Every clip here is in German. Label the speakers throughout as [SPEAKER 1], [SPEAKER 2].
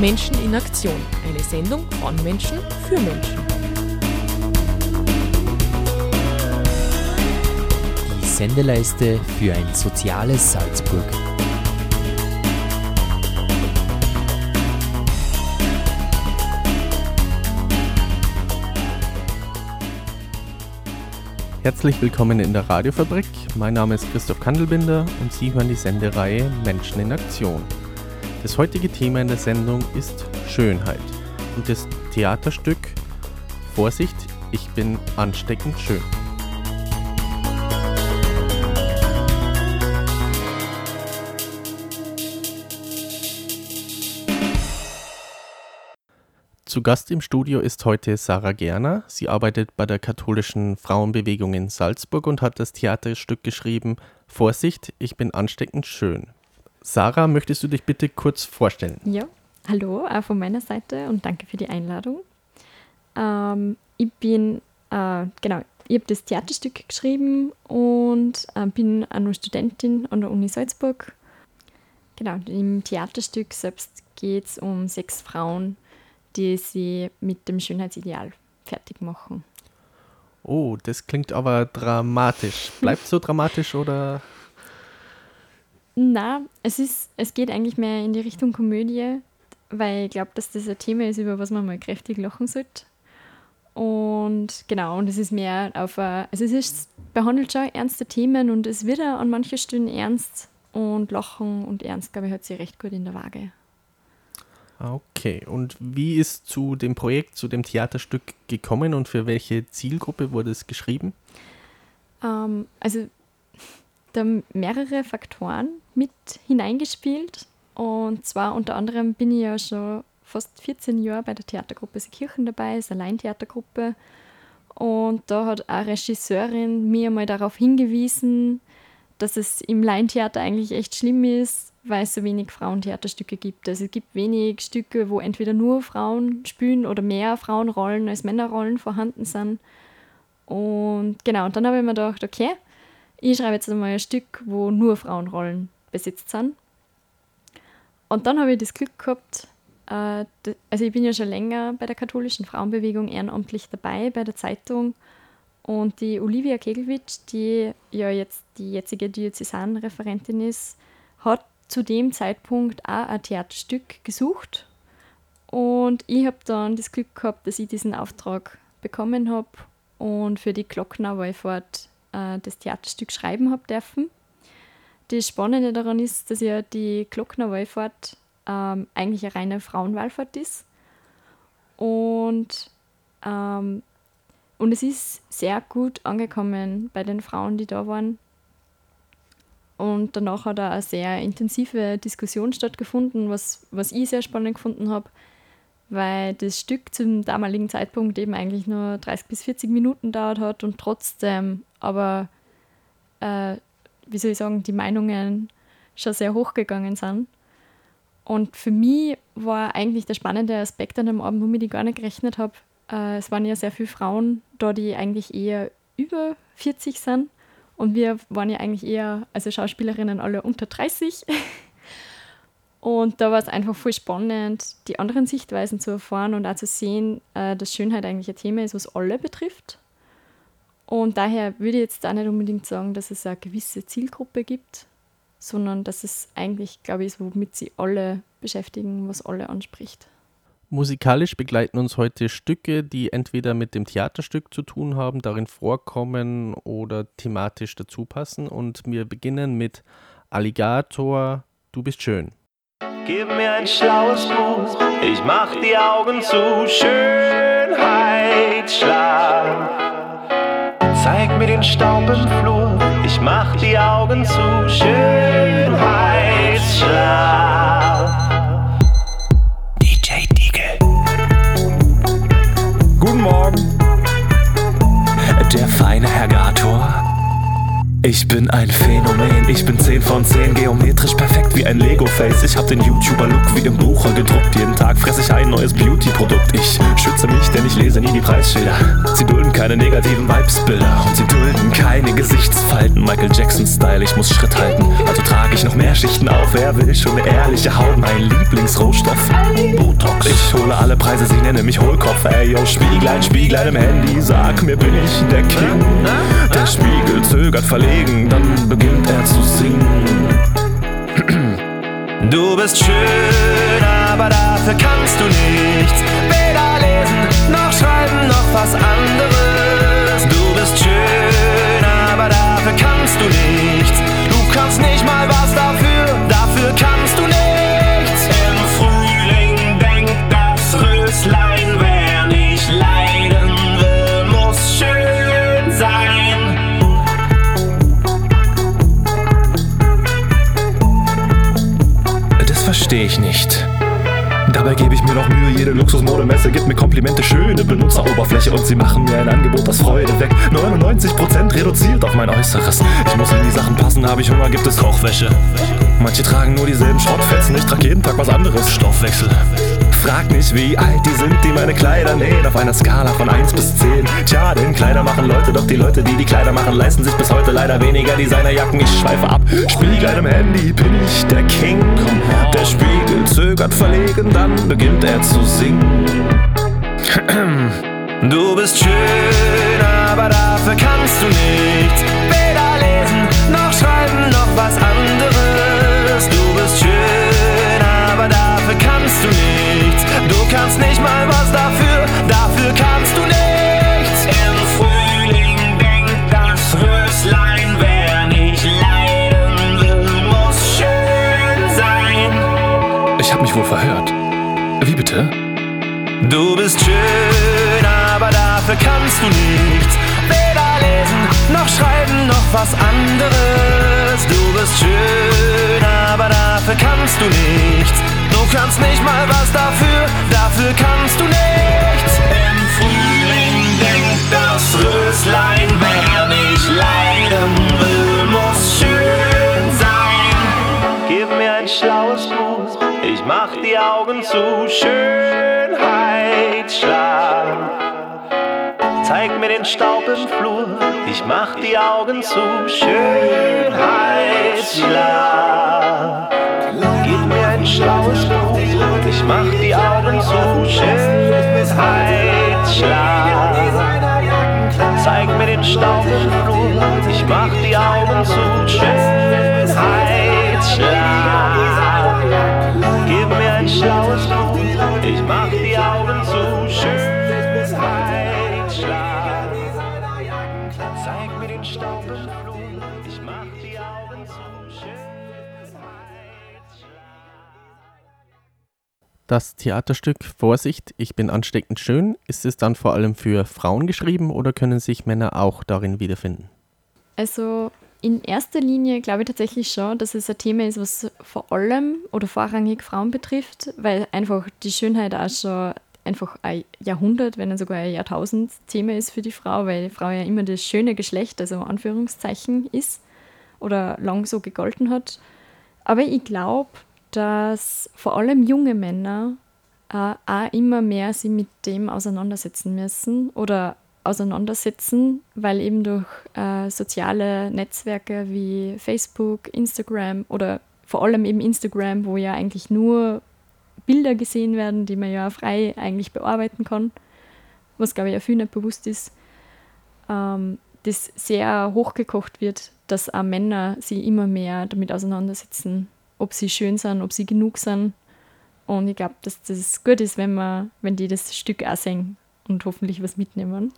[SPEAKER 1] Menschen in Aktion. Eine Sendung von Menschen für Menschen.
[SPEAKER 2] Die Sendeleiste für ein soziales Salzburg.
[SPEAKER 3] Herzlich willkommen in der Radiofabrik. Mein Name ist Christoph Kandelbinder und Sie hören die Sendereihe Menschen in Aktion. Das heutige Thema in der Sendung ist Schönheit und das Theaterstück Vorsicht, ich bin ansteckend schön. Zu Gast im Studio ist heute Sarah Gerner. Sie arbeitet bei der katholischen Frauenbewegung in Salzburg und hat das Theaterstück geschrieben Vorsicht, ich bin ansteckend schön. Sarah, möchtest du dich bitte kurz vorstellen?
[SPEAKER 4] Ja, hallo auch von meiner Seite und danke für die Einladung. Ähm, ich bin, äh, genau, ich habe das Theaterstück geschrieben und äh, bin eine Studentin an der Uni Salzburg. Genau, im Theaterstück selbst geht es um sechs Frauen, die sie mit dem Schönheitsideal fertig machen.
[SPEAKER 3] Oh, das klingt aber dramatisch. Bleibt so dramatisch oder?
[SPEAKER 4] Na, es ist, es geht eigentlich mehr in die Richtung Komödie, weil ich glaube, dass das ein Thema ist, über was man mal kräftig lachen sollte. Und genau, und es ist mehr auf a, also es ist, behandelt schon ernste Themen und es wird auch an manchen Stellen ernst und Lachen und Ernst, glaube ich, hat sie recht gut in der Waage.
[SPEAKER 3] Okay, und wie ist zu dem Projekt, zu dem Theaterstück gekommen und für welche Zielgruppe wurde es geschrieben?
[SPEAKER 4] Ähm, also da mehrere Faktoren mit hineingespielt. Und zwar unter anderem bin ich ja schon fast 14 Jahre bei der Theatergruppe Seekirchen dabei, ist eine Laientheatergruppe. Und da hat eine Regisseurin mir einmal darauf hingewiesen, dass es im Laientheater eigentlich echt schlimm ist, weil es so wenig Frauentheaterstücke gibt. Also es gibt wenig Stücke, wo entweder nur Frauen spielen oder mehr Frauenrollen als Männerrollen vorhanden sind. Und genau, und dann habe ich mir gedacht, okay, ich schreibe jetzt einmal ein Stück, wo nur Frauenrollen besetzt sind. Und dann habe ich das Glück gehabt, äh, also ich bin ja schon länger bei der katholischen Frauenbewegung ehrenamtlich dabei, bei der Zeitung. Und die Olivia Kegelwitsch, die ja jetzt die jetzige Diözesanreferentin ist, hat zu dem Zeitpunkt auch ein Theaterstück gesucht. Und ich habe dann das Glück gehabt, dass ich diesen Auftrag bekommen habe und für die Glockner Wallfahrt äh, das Theaterstück schreiben habe dürfen. Das Spannende daran ist, dass ja die Glockner Wallfahrt ähm, eigentlich eine reine Frauenwallfahrt ist. Und, ähm, und es ist sehr gut angekommen bei den Frauen, die da waren. Und danach hat auch eine sehr intensive Diskussion stattgefunden, was, was ich sehr spannend gefunden habe, weil das Stück zum damaligen Zeitpunkt eben eigentlich nur 30 bis 40 Minuten dauert hat und trotzdem aber, äh, wie soll ich sagen, die Meinungen schon sehr hochgegangen sind. Und für mich war eigentlich der spannende Aspekt an dem Abend, womit ich gar nicht gerechnet habe, äh, es waren ja sehr viele Frauen da, die eigentlich eher über 40 sind. Und wir waren ja eigentlich eher, also Schauspielerinnen alle unter 30. Und da war es einfach voll spannend, die anderen Sichtweisen zu erfahren und auch zu sehen, äh, dass Schönheit eigentlich ein Thema ist, was alle betrifft. Und daher würde ich jetzt auch nicht unbedingt sagen, dass es eine gewisse Zielgruppe gibt, sondern dass es eigentlich, glaube ich, ist, womit sie alle beschäftigen, was alle anspricht.
[SPEAKER 3] Musikalisch begleiten uns heute Stücke, die entweder mit dem Theaterstück zu tun haben, darin vorkommen oder thematisch dazu passen. Und wir beginnen mit Alligator, du bist schön.
[SPEAKER 5] Gib mir ein schlaues Buch, ich mach die Augen zu. Schönheitsschlag. Zeig mir den Staub im Flur, ich mach die Augen zu. Schönheitsschlag.
[SPEAKER 6] DJ Diegel. Guten Morgen. Der feine Herr Gator
[SPEAKER 7] Ich bin ein Phänomen, ich bin 10 von 10, geometrisch perfekt wie ein Lego-Face. Ich hab den YouTuber-Look wie im Bucher gedruckt. Jeden Tag fress ich ein neues Beauty-Produkt. Ich schütze mich, denn ich lese nie die Preisschilder. Sie dulden keine negativen Vibesbilder und sie dulden keine Gesichtsfalten. Michael Jackson-Style, ich muss Schritt halten. Also trage ich noch mehr Schichten auf. Wer will schon eine ehrliche Haut? Mein Lieblingsrohstoff. Botox. Ich hole alle Preise, sie nennen mich Hohlkopf. Ey, yo, Spieglein, Spieglein im Handy, sag mir, bin ich der King? Der Spiegel zögert verlegen, dann beginnt er zu singen.
[SPEAKER 5] Du bist schön, aber dafür kannst du nichts. Weder lesen, noch schreiben, noch was anderes. Du bist schön, aber dafür kannst du nichts. Du kannst nicht mal was dafür, dafür kannst du nichts.
[SPEAKER 7] Verstehe ich nicht. Dabei gebe ich mir noch Mühe, jede Luxusmodemesse gibt mir Komplimente, schöne Benutzeroberfläche und sie machen mir ein Angebot, das Freude weg. 99% reduziert auf mein Äußeres. Ich muss in die Sachen passen, habe ich Hunger, gibt es Kochwäsche. Manche tragen nur dieselben Schrottfetzen, ich trage jeden Tag was anderes. Stoffwechsel. Frag nicht, wie alt die sind, die meine Kleider nähen, auf einer Skala von 1 bis 10. Tja, denn Kleider machen Leute, doch die Leute, die die Kleider machen, leisten sich bis heute leider weniger Designerjacken. Ich schweife ab, Spiegel im Handy, bin ich der King. Der Spiegel zögert verlegen, dann beginnt er zu singen.
[SPEAKER 5] Du bist schön, aber dafür kannst du nichts. Weder lesen, noch schreiben, noch was anderes. Kannst nicht mal was dafür, dafür kannst du nichts. Im Frühling denkt das Röslein, wer nicht leiden will, muss schön sein.
[SPEAKER 7] Ich habe mich wohl verhört. Wie bitte?
[SPEAKER 5] Du bist schön, aber dafür kannst du nichts. Weder lesen, noch schreiben, noch was anderes. Du bist schön, aber dafür kannst du nichts. Du kannst nicht mal was dafür, dafür kannst du nichts. Im Frühling denkt das Röslein, wer nicht leiden will, muss schön sein. Gib mir ein schlaues Buch, ich mach die Augen zu. Schönheitsschlag. Zeig mir den Staub im Flur, ich mach die Augen zu. Schönheitsschlag. Schlaues Buch, ich mach die Augen zu. Schönheitsschlag. Zeig mir den Staub im Flur, ich mach die Augen zu. Schönheitsschlag.
[SPEAKER 3] Das Theaterstück Vorsicht, ich bin ansteckend schön, ist es dann vor allem für Frauen geschrieben oder können sich Männer auch darin wiederfinden?
[SPEAKER 4] Also in erster Linie glaube ich tatsächlich schon, dass es ein Thema ist, was vor allem oder vorrangig Frauen betrifft, weil einfach die Schönheit auch schon einfach ein Jahrhundert, wenn nicht sogar ein Jahrtausend Thema ist für die Frau, weil die Frau ja immer das schöne Geschlecht, also Anführungszeichen ist oder lang so gegolten hat. Aber ich glaube, dass vor allem junge Männer äh, auch immer mehr sich mit dem auseinandersetzen müssen oder auseinandersetzen, weil eben durch äh, soziale Netzwerke wie Facebook, Instagram oder vor allem eben Instagram, wo ja eigentlich nur Bilder gesehen werden, die man ja frei eigentlich bearbeiten kann, was glaube ich ja viel nicht bewusst ist, ähm, das sehr hochgekocht wird, dass auch Männer sich immer mehr damit auseinandersetzen, ob sie schön sind, ob sie genug sind. Und ich glaube, dass das gut ist, wenn, man, wenn die das Stück auch sehen und hoffentlich was mitnehmen.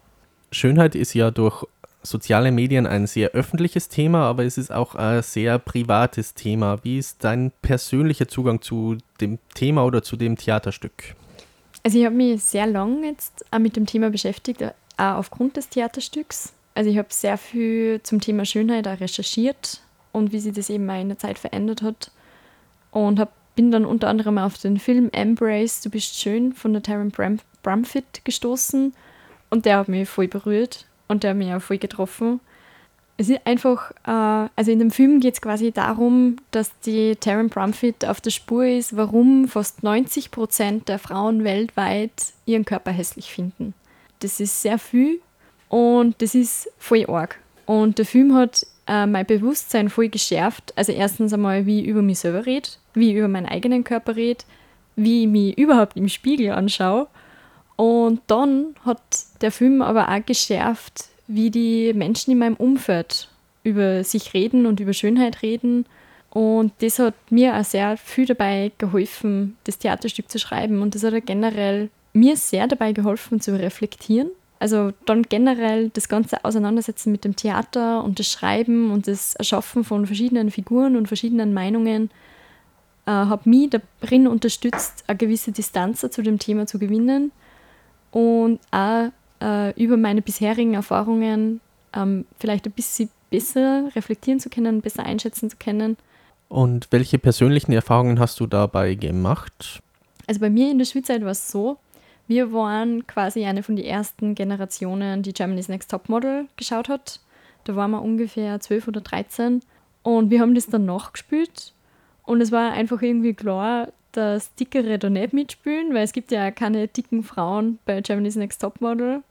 [SPEAKER 3] Schönheit ist ja durch soziale Medien ein sehr öffentliches Thema, aber es ist auch ein sehr privates Thema. Wie ist dein persönlicher Zugang zu dem Thema oder zu dem Theaterstück?
[SPEAKER 4] Also ich habe mich sehr lange jetzt auch mit dem Thema beschäftigt, auch aufgrund des Theaterstücks. Also ich habe sehr viel zum Thema Schönheit auch recherchiert und wie sich das eben auch in der Zeit verändert hat. Und hab, bin dann unter anderem auf den Film Embrace, Du bist schön von der Taryn Bram Bramfitt gestoßen und der hat mich voll berührt und der hat mich auch voll getroffen. Es ist einfach, äh, also in dem Film geht es quasi darum, dass die Taryn Brumfitt auf der Spur ist, warum fast 90 Prozent der Frauen weltweit ihren Körper hässlich finden. Das ist sehr viel und das ist voll arg. Und der Film hat äh, mein Bewusstsein voll geschärft. Also erstens einmal, wie ich über mich selber rede, wie ich über meinen eigenen Körper rede, wie ich mich überhaupt im Spiegel anschaue. Und dann hat der Film aber auch geschärft, wie die Menschen in meinem Umfeld über sich reden und über Schönheit reden. Und das hat mir auch sehr viel dabei geholfen, das Theaterstück zu schreiben. Und das hat auch generell mir sehr dabei geholfen zu reflektieren. Also dann generell das ganze Auseinandersetzen mit dem Theater und das Schreiben und das Erschaffen von verschiedenen Figuren und verschiedenen Meinungen äh, hat mich darin unterstützt, eine gewisse Distanz zu dem Thema zu gewinnen und auch äh, über meine bisherigen Erfahrungen ähm, vielleicht ein bisschen besser reflektieren zu können, besser einschätzen zu können.
[SPEAKER 3] Und welche persönlichen Erfahrungen hast du dabei gemacht?
[SPEAKER 4] Also bei mir in der Schulzeit war es so, wir waren quasi eine von den ersten Generationen, die Germany's Next Top Model geschaut hat. Da waren wir ungefähr 12 oder 13 und wir haben das dann nachgespielt und es war einfach irgendwie klar, dass Dickere da nicht mitspielen, weil es gibt ja keine dicken Frauen bei Germany's Next Top Model.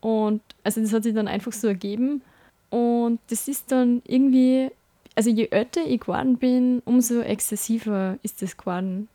[SPEAKER 4] Und also das hat sich dann einfach so ergeben. Und das ist dann irgendwie, also je älter ich geworden bin, umso exzessiver ist das geworden.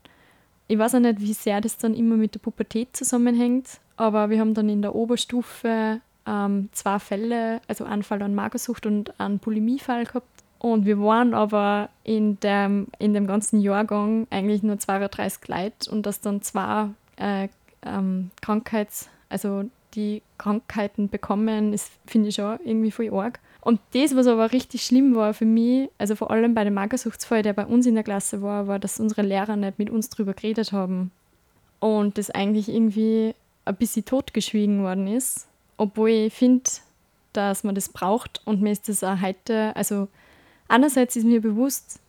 [SPEAKER 4] Ich weiß auch nicht, wie sehr das dann immer mit der Pubertät zusammenhängt, aber wir haben dann in der Oberstufe ähm, zwei Fälle, also einen Fall an Magersucht und einen Bulimiefall gehabt. Und wir waren aber in dem, in dem ganzen Jahrgang eigentlich nur 32 Leute und dass dann zwei äh, ähm, Krankheits-, also die Krankheiten bekommen, ist, finde ich schon irgendwie voll arg. Und das, was aber richtig schlimm war für mich, also vor allem bei dem Magersuchtsfall, der bei uns in der Klasse war, war, dass unsere Lehrer nicht mit uns drüber geredet haben. Und das eigentlich irgendwie ein bisschen totgeschwiegen worden ist. Obwohl ich finde, dass man das braucht und mir ist das auch heute, also einerseits ist mir bewusst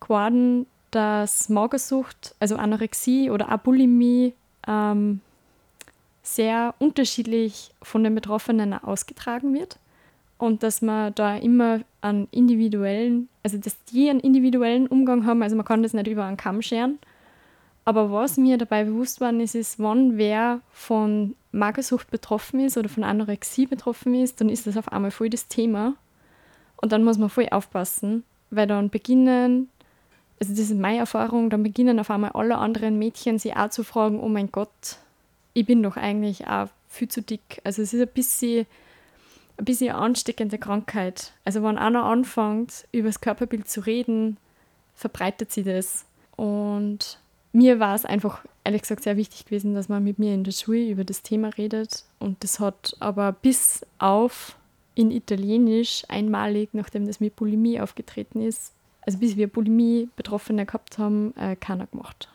[SPEAKER 4] geworden, dass Magersucht, also Anorexie oder Abulimie, ähm, sehr unterschiedlich von den Betroffenen ausgetragen wird und dass man da immer einen individuellen, also dass die einen individuellen Umgang haben, also man kann das nicht über einen Kamm scheren. Aber was mir dabei bewusst war, ist, ist, wann wer von Magersucht betroffen ist oder von Anorexie betroffen ist, dann ist das auf einmal voll das Thema. Und dann muss man voll aufpassen, weil dann beginnen, also das ist meine Erfahrung, dann beginnen auf einmal alle anderen Mädchen sich auch zu fragen, oh mein Gott, ich bin doch eigentlich auch viel zu dick. Also es ist ein bisschen, ein bisschen eine ansteckende Krankheit. Also wenn einer anfängt, über das Körperbild zu reden, verbreitet sie das. Und mir war es einfach, ehrlich gesagt, sehr wichtig gewesen, dass man mit mir in der Schule über das Thema redet. Und das hat aber bis auf in Italienisch einmalig, nachdem das mit Bulimie aufgetreten ist, also bis wir Bulimie-Betroffene gehabt haben, äh, keiner gemacht.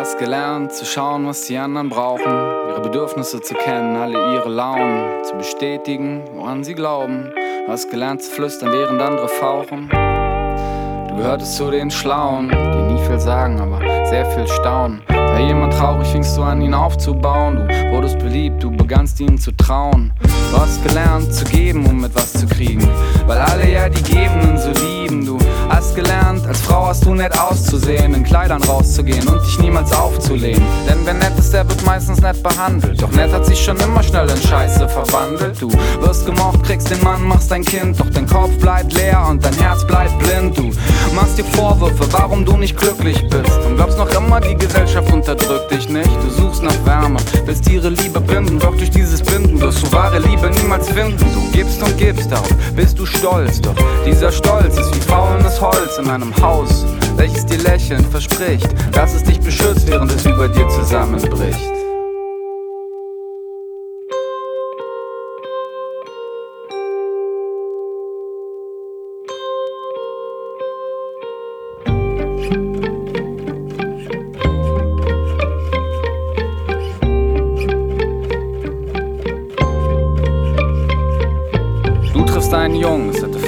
[SPEAKER 8] Hast gelernt zu schauen, was die anderen brauchen, ihre Bedürfnisse zu kennen, alle ihre Launen zu bestätigen, woran sie glauben. Du hast gelernt zu flüstern, während andere fauchen. Du gehörtest zu den Schlauen, die nie viel sagen, aber sehr viel staunen. War jemand traurig, fingst du an, ihn aufzubauen. Du wurdest beliebt, du begannst ihnen zu trauen. Du hast gelernt zu geben, um etwas zu kriegen, weil alle ja die Gebenden so lieben. Du Hast gelernt, als Frau hast du nett auszusehen, in Kleidern rauszugehen und dich niemals aufzulehnen. Denn wer nett ist, der wird meistens nett behandelt. Doch nett hat sich schon immer schnell in Scheiße verwandelt. Du wirst gemocht, kriegst den Mann, machst dein Kind. Doch dein Kopf bleibt leer und dein Herz bleibt blind. Du machst dir Vorwürfe, warum du nicht glücklich bist. Und glaubst noch immer, die Gesellschaft unterdrückt dich nicht. Du suchst nach Wärme, willst ihre Liebe binden. Doch durch dieses Binden wirst du wahre Liebe niemals finden. Du gibst und gibst, darauf bist du stolz. Doch dieser Stolz ist wie faulendes Holz in einem Haus, welches dir lächelnd verspricht, dass es dich beschützt, während es über dir zusammenbricht.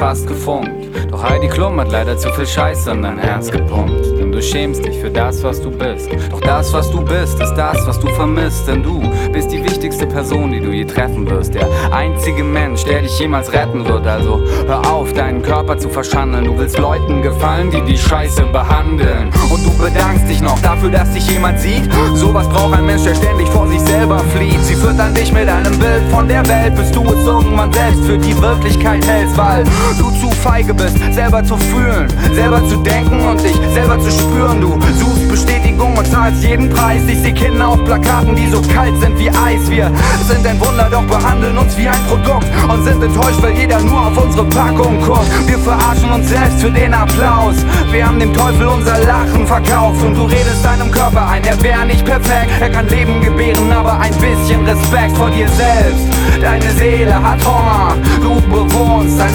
[SPEAKER 8] Fast gefunkt. Doch Heidi Klum hat leider zu viel Scheiße in dein Herz gepumpt. Du schämst dich für das, was du bist. Doch das, was du bist, ist das, was du vermisst. Denn du bist die wichtigste Person, die du je treffen wirst. Der einzige Mensch, der dich jemals retten wird. Also hör auf, deinen Körper zu verschandeln. Du willst Leuten gefallen, die die Scheiße behandeln. Und du bedankst dich noch dafür, dass dich jemand sieht. Sowas braucht ein Mensch, der ständig vor sich selber flieht. Sie führt an dich mit einem Bild von der Welt, bis du es irgendwann selbst für die Wirklichkeit hältst, weil du zu feige bist, selber zu fühlen, selber zu denken und dich selber zu spüren. Du suchst Bestätigung und zahlst jeden Preis. Ich seh Kinder auf Plakaten, die so kalt sind wie Eis. Wir sind ein Wunder, doch behandeln uns wie ein Produkt und sind enttäuscht, weil jeder nur auf unsere Packung guckt. Wir verarschen uns selbst für den Applaus. Wir haben dem Teufel unser Lachen verkauft und du redest deinem Körper ein, er wäre nicht perfekt. Er kann Leben gebären, aber ein bisschen Respekt vor dir selbst. Deine Seele hat Hunger, du bewohnst ein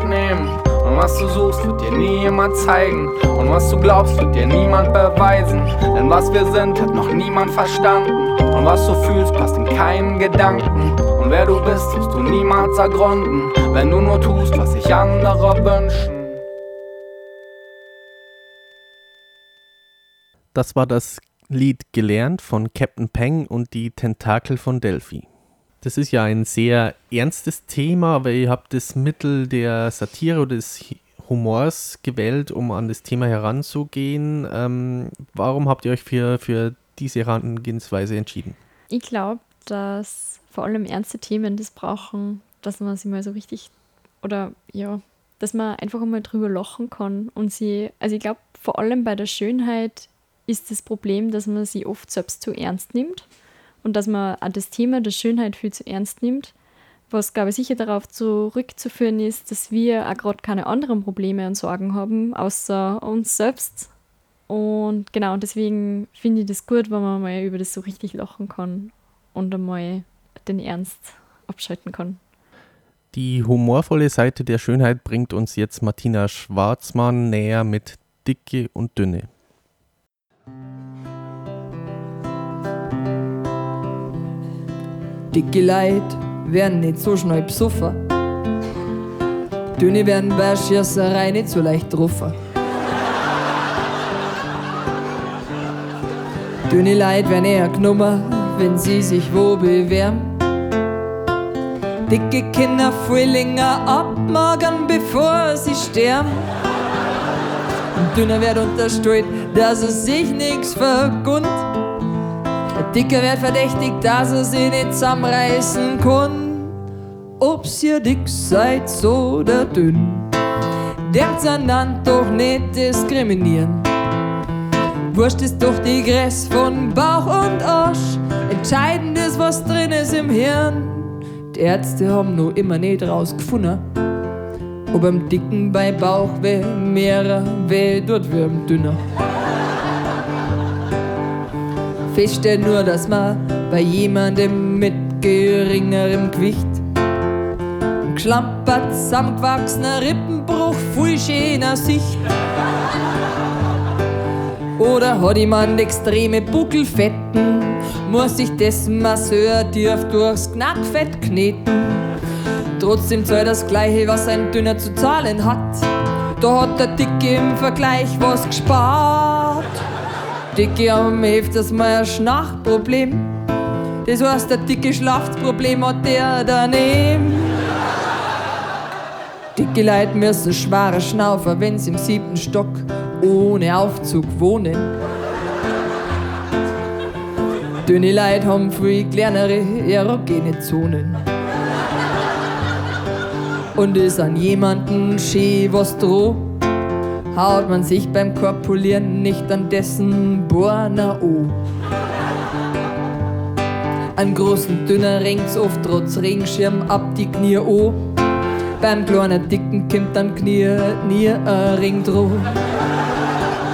[SPEAKER 8] dir nie jemand nehmen. Und was du suchst, wird dir nie jemand zeigen. Und was du glaubst, wird dir niemand beweisen. Denn was wir sind, hat noch niemand verstanden. Und was du fühlst, passt in keinen Gedanken. Und wer du bist, wirst du niemals ergründen. Wenn du nur tust, was sich andere wünschen.
[SPEAKER 3] Das war das Lied Gelernt von Captain Peng und die Tentakel von Delphi. Das ist ja ein sehr ernstes Thema, aber ihr habt das Mittel der Satire oder des Humors gewählt, um an das Thema heranzugehen. Ähm, warum habt ihr euch für, für diese Herangehensweise entschieden?
[SPEAKER 4] Ich glaube, dass vor allem ernste Themen das brauchen, dass man sie mal so richtig oder ja, dass man einfach einmal drüber lachen kann und sie, also ich glaube, vor allem bei der Schönheit ist das Problem, dass man sie oft selbst zu ernst nimmt und dass man das Thema der Schönheit viel zu ernst nimmt, was glaube ich sicher darauf zurückzuführen ist, dass wir auch gerade keine anderen Probleme und Sorgen haben, außer uns selbst. Und genau, deswegen finde ich das gut, wenn man mal über das so richtig lachen kann und einmal den Ernst abschalten kann.
[SPEAKER 3] Die humorvolle Seite der Schönheit bringt uns jetzt Martina Schwarzmann näher mit Dicke und Dünne.
[SPEAKER 9] Dicke Leid werden nicht so schnell besoffen. Dünne werden bei Schießerei nicht so leicht getroffen. Dünne Leid werden eher genommen, wenn sie sich wo bewähren. Dicke Kinder viel länger abmagern, bevor sie sterben. Und dünner wird unterstellt, dass es sich nichts vergund. Der Dicker wird verdächtigt, dass er sich nicht zusammenreißen kann. Ob's ihr dick seid oder dünn, denkt an dann doch nicht diskriminieren. Wurscht ist doch die Gräs von Bauch und Arsch. Entscheidend ist, was drin ist im Hirn. Die Ärzte haben nur immer nicht rausgefunden, ob am Dicken bei Bauch weh mehr weh dort wie Dünner. Feststellen nur, dass man bei jemandem mit geringerem Gewicht ein geschlampert, zusammengewachsener Rippenbruch, viel schöner Sicht. Oder hat jemand extreme Buckelfetten, muss sich dessen Masseur tief durchs Knackfett kneten. Trotzdem zahlt das Gleiche, was ein Dünner zu zahlen hat. Da hat der Dicke im Vergleich was gespart. Dicke haben öfters mal ein Schnachproblem. Das heißt, der dicke Schlafproblem hat der daneben. Dicke Leute müssen schwere Schnaufer, wenn sie im siebten Stock ohne Aufzug wohnen. Dünne Leute haben viel kleinere erogene Zonen. Und ist an jemanden schön was droh, haut man sich beim Korpulieren nicht an dessen Borner O. An großen dünner rings oft trotz Regenschirm ab die Knie o. Beim kleinen dicken kimmt dann Knie nie ein Ring droh.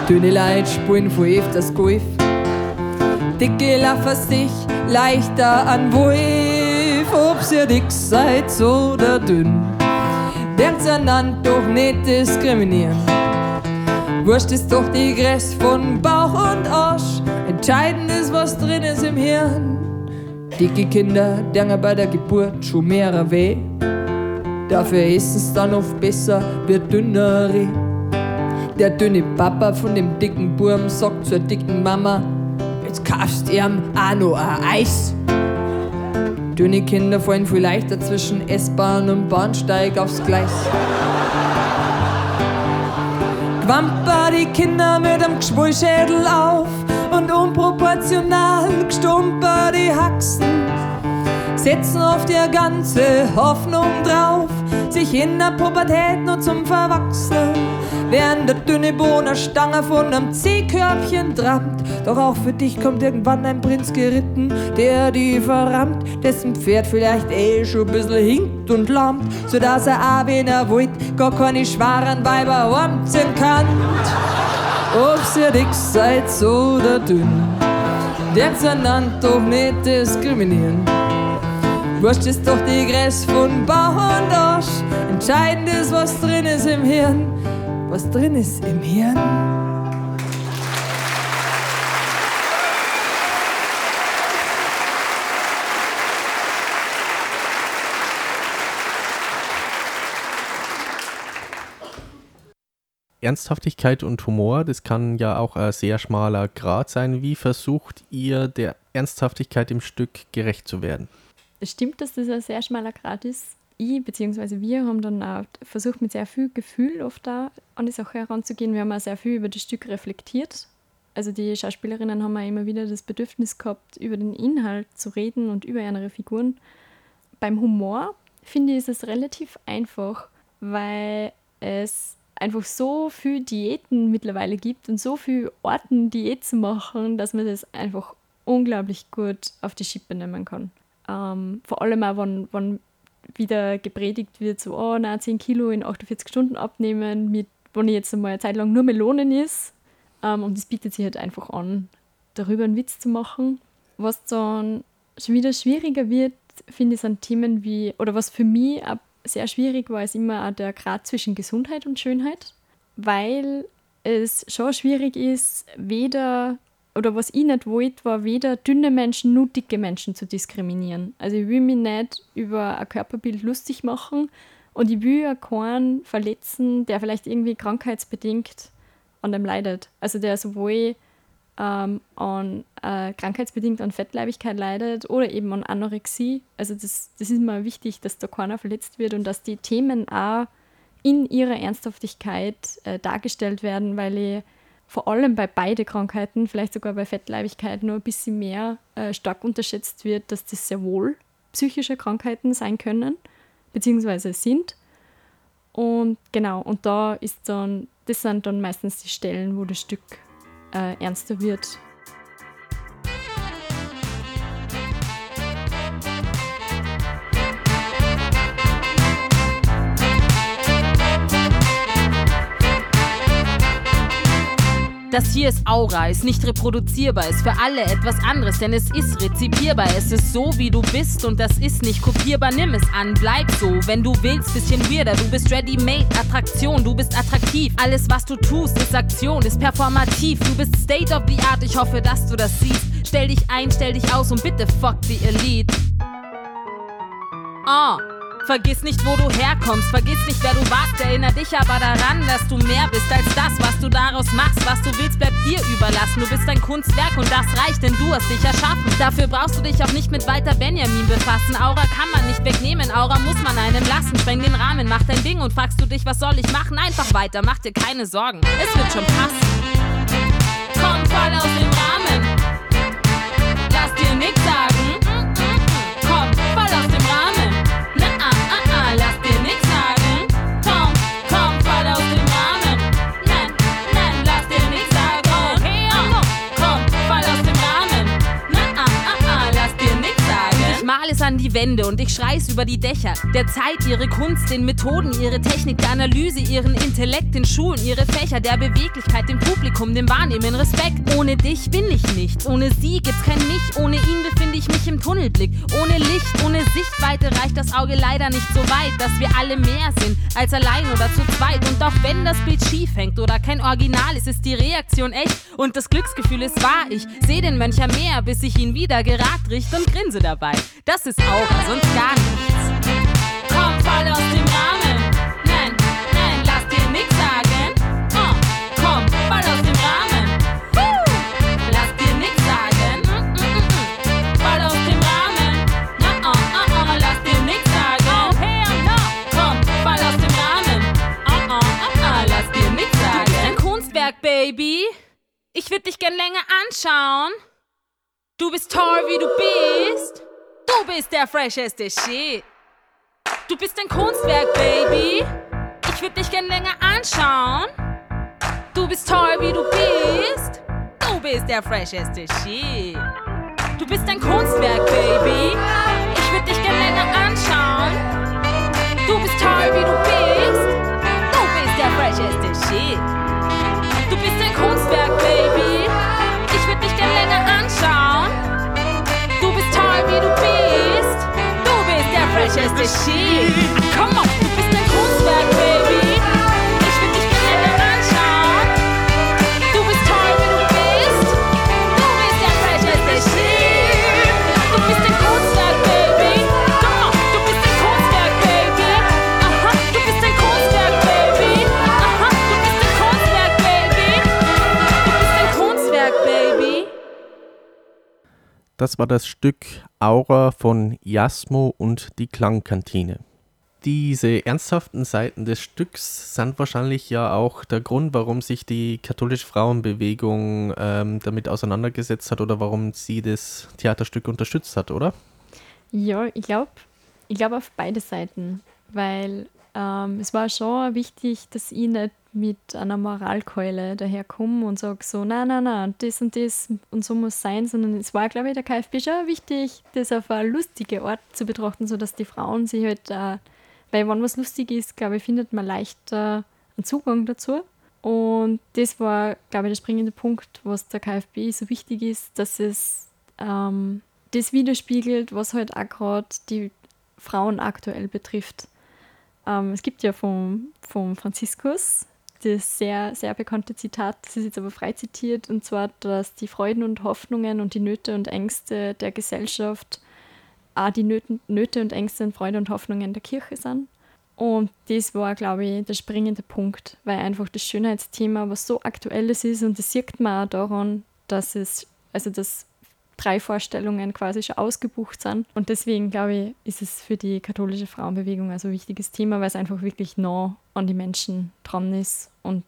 [SPEAKER 9] Dünne Leute spielen von öfters Golf. Dicke laufen sich leichter an Wolf, ob ihr dick seid oder dünn. Denkt an doch nicht diskriminieren. Wurscht ist doch die Gräs von Bauch und Arsch. Entscheidend ist, was drin ist im Hirn. Dicke Kinder denken bei der Geburt schon mehr weh. Dafür ist es dann oft besser, wird dünnere. Der dünne Papa von dem dicken Burm sagt zur dicken Mama, jetzt kaufst ihm auch noch ein Eis. Dünne Kinder fallen viel leichter zwischen S-Bahn und Bahnsteig aufs Gleis. Quamper die Kinder mit dem Geschwulschädel auf und unproportional gestumper die Haxen. Setzen auf der ganze Hoffnung drauf, sich in der Pubertät nur zum Verwachsen. Während der dünne Bohnerstange von einem C-Körbchen drammt. Doch auch für dich kommt irgendwann ein Prinz geritten, der die verrammt, dessen Pferd vielleicht eh schon ein bisschen hinkt und lahmt, sodass er auch, wenn er wollt, gar keine schweren Weiber umziehen kann. Ob ihr dick seid oder dünn, denkt an doch nicht diskriminieren. Wurscht ist doch die Gräs von Bauch und Arsch. Entscheidend ist, was drin ist im Hirn. Was drin ist im Hirn.
[SPEAKER 3] Ernsthaftigkeit und Humor, das kann ja auch ein sehr schmaler Grad sein. Wie versucht ihr der Ernsthaftigkeit im Stück gerecht zu werden?
[SPEAKER 4] Es stimmt, dass das ein sehr schmaler Grad ist. Ich bzw. wir haben dann auch versucht, mit sehr viel Gefühl oft da an die Sache heranzugehen. Wir haben auch sehr viel über das Stück reflektiert. Also die Schauspielerinnen haben auch immer wieder das Bedürfnis gehabt, über den Inhalt zu reden und über ihre Figuren. Beim Humor finde ich, ist es relativ einfach, weil es einfach so viele Diäten mittlerweile gibt und so viele Orten, Diät zu machen, dass man das einfach unglaublich gut auf die Schippe nehmen kann. Ähm, vor allem auch, wenn, wenn wieder gepredigt wird, so, oh, na, 10 Kilo in 48 Stunden abnehmen, mit, wenn ich jetzt einmal eine Zeit lang nur Melonen ist. Ähm, und das bietet sich halt einfach an, darüber einen Witz zu machen. Was dann schon wieder schwieriger wird, finde ich, sind Themen wie, oder was für mich auch sehr schwierig war, ist immer auch der Grad zwischen Gesundheit und Schönheit, weil es schon schwierig ist, weder oder was ich nicht wollte, war weder dünne Menschen noch dicke Menschen zu diskriminieren. Also ich will mich nicht über ein Körperbild lustig machen und ich will ja keinen verletzen, der vielleicht irgendwie krankheitsbedingt an dem leidet. Also der sowohl ähm, an äh, krankheitsbedingt an Fettleibigkeit leidet oder eben an Anorexie. Also das, das ist mir wichtig, dass da keiner verletzt wird und dass die Themen auch in ihrer Ernsthaftigkeit äh, dargestellt werden, weil ich vor allem bei beiden Krankheiten, vielleicht sogar bei Fettleibigkeit, nur ein bisschen mehr äh, stark unterschätzt wird, dass das sehr wohl psychische Krankheiten sein können, beziehungsweise sind. Und genau, und da ist dann, das sind dann meistens die Stellen, wo das Stück äh, ernster wird
[SPEAKER 10] Das hier ist Aura, ist nicht reproduzierbar, ist für alle etwas anderes, denn es ist rezipierbar. Es ist so, wie du bist und das ist nicht kopierbar. Nimm es an, bleib so, wenn du willst, bisschen weirder. Du bist ready-made, Attraktion, du bist attraktiv. Alles, was du tust, ist Aktion, ist performativ. Du bist state of the art, ich hoffe, dass du das siehst. Stell dich ein, stell dich aus und bitte fuck the Elite. Ah. Vergiss nicht, wo du herkommst, vergiss nicht, wer du warst. Erinner dich aber daran, dass du mehr bist als das, was du daraus machst. Was du willst, bleibt dir überlassen. Du bist ein Kunstwerk und das reicht, denn du hast dich erschaffen. Dafür brauchst du dich auch nicht mit Walter Benjamin befassen. Aura kann man nicht wegnehmen, Aura muss man einem lassen. Spreng den Rahmen, mach dein Ding und fragst du dich, was soll ich machen? Einfach weiter, mach dir keine Sorgen. Es wird schon passen. Komm voll aus dem die Wände und ich schrei's über die Dächer. Der Zeit ihre Kunst, den Methoden, ihre Technik, der Analyse, ihren Intellekt, den Schulen, ihre Fächer, der Beweglichkeit, dem Publikum, dem Wahrnehmen, Respekt. Ohne dich bin ich nichts, ohne sie gibt's kein Mich, ohne ihn befinde ich mich im Tunnelblick. Ohne Licht, ohne Sichtweite reicht das Auge leider nicht so weit, dass wir alle mehr sind als allein oder zu zweit. Und auch wenn das Bild schief hängt oder kein Original ist, ist die Reaktion echt und das Glücksgefühl ist wahr. Ich seh den Mönch am Meer, bis ich ihn wieder geragt richt und grinse dabei. Das ist Aura, sonst gar nichts. Komm, fall aus dem Rahmen. Nein, nein, lass dir nix sagen. Oh, komm, fall aus dem Rahmen. Lass dir nix sagen. Mm, mm, mm. Fall aus dem Rahmen. Na, oh, oh, oh, lass dir nix sagen. Oh, hell no. Komm, fall aus dem Rahmen. Oh, oh, oh, oh, lass dir nix sagen. Du bist ein Kunstwerk, Baby. Ich würd dich gern länger anschauen. Du bist toll, wie du bist. Du bist der fresheste Shit. Du bist ein Kunstwerk, Baby. Ich würd dich gern länger anschauen. Du bist toll, wie du bist. Du bist der fresheste Shit. Du bist ein Kunstwerk, Baby. Ich würd dich gern länger anschauen. Du bist toll, wie du bist. Du bist der fresheste Shit. Du bist ein Kunstwerk, Baby. Ich würd dich gern länger anschauen. Du bist toll, wie du bist. Bist der fresheste Shit. Komm on,
[SPEAKER 3] Das war das Stück Aura von Jasmo und die Klangkantine. Diese ernsthaften Seiten des Stücks sind wahrscheinlich ja auch der Grund, warum sich die katholische Frauenbewegung ähm, damit auseinandergesetzt hat oder warum sie das Theaterstück unterstützt hat, oder?
[SPEAKER 4] Ja, ich glaube ich glaub auf beide Seiten, weil ähm, es war schon wichtig, dass ich nicht mit einer Moralkeule daherkomme und sage so, nein, nein, nein, das und das und so muss sein, sondern es war, glaube ich, der KfB schon wichtig, das auf eine lustige Art zu betrachten, sodass die Frauen sich halt, äh, weil wenn was lustig ist, glaube ich, findet man leichter einen Zugang dazu. Und das war, glaube ich, der springende Punkt, was der KfB so wichtig ist, dass es ähm, das widerspiegelt, was halt auch gerade die Frauen aktuell betrifft. Ähm, es gibt ja vom, vom Franziskus das sehr, sehr bekannte Zitat, das ist jetzt aber frei zitiert, und zwar, dass die Freuden und Hoffnungen und die Nöte und Ängste der Gesellschaft auch die Nöte, und Ängste und Freude und Hoffnungen der Kirche sind. Und das war, glaube ich, der springende Punkt, weil einfach das Schönheitsthema was so aktuelles ist und das sieht man auch daran, dass es, also dass drei Vorstellungen quasi schon ausgebucht sind. Und deswegen, glaube ich, ist es für die katholische Frauenbewegung also ein wichtiges Thema, weil es einfach wirklich nah an die Menschen dran ist und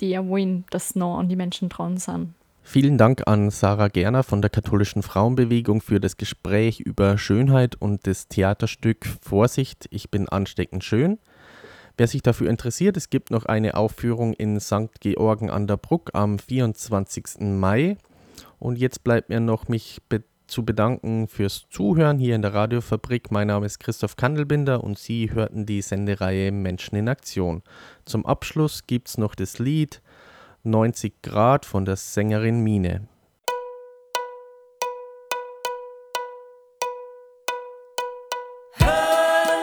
[SPEAKER 4] die ja wollen, dass nah an die Menschen dran sind.
[SPEAKER 3] Vielen Dank an Sarah Gerner von der katholischen Frauenbewegung für das Gespräch über Schönheit und das Theaterstück Vorsicht, ich bin ansteckend schön. Wer sich dafür interessiert, es gibt noch eine Aufführung in St. Georgen an der Bruck am 24. Mai. Und jetzt bleibt mir noch mich be zu bedanken fürs Zuhören hier in der Radiofabrik. Mein Name ist Christoph Kandelbinder und Sie hörten die Sendereihe Menschen in Aktion. Zum Abschluss gibt es noch das Lied 90 Grad von der Sängerin Mine.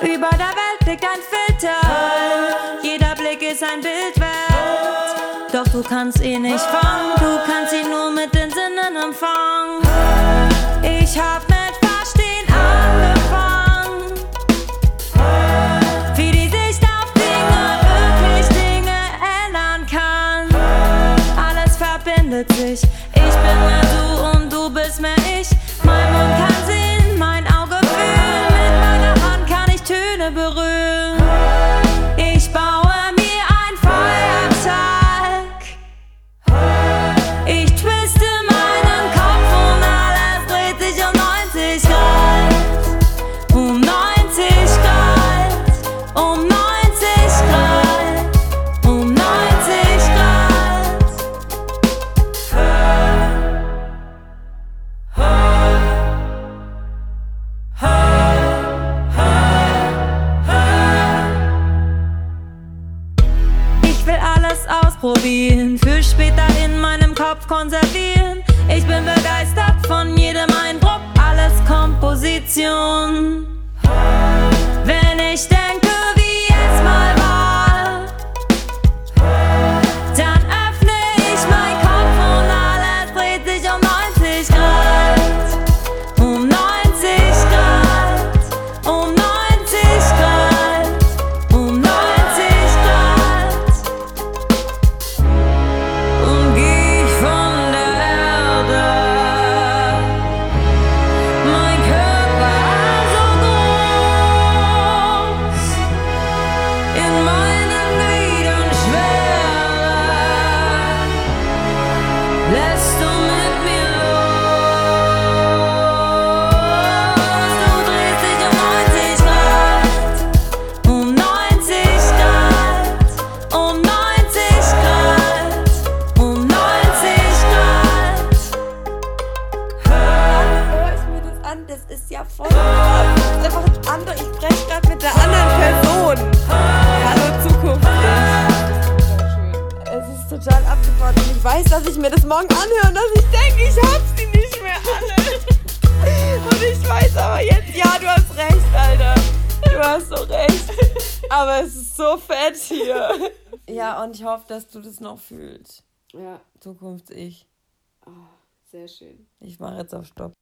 [SPEAKER 11] Über der Welt liegt ein Filter. Jeder Blick ist ein Bild wert. Doch du kannst ihn nicht fangen, du kannst dass du das noch fühlst.
[SPEAKER 12] Ja.
[SPEAKER 11] Zukunft ich.
[SPEAKER 12] Oh, sehr schön.
[SPEAKER 11] Ich mache jetzt auf Stopp.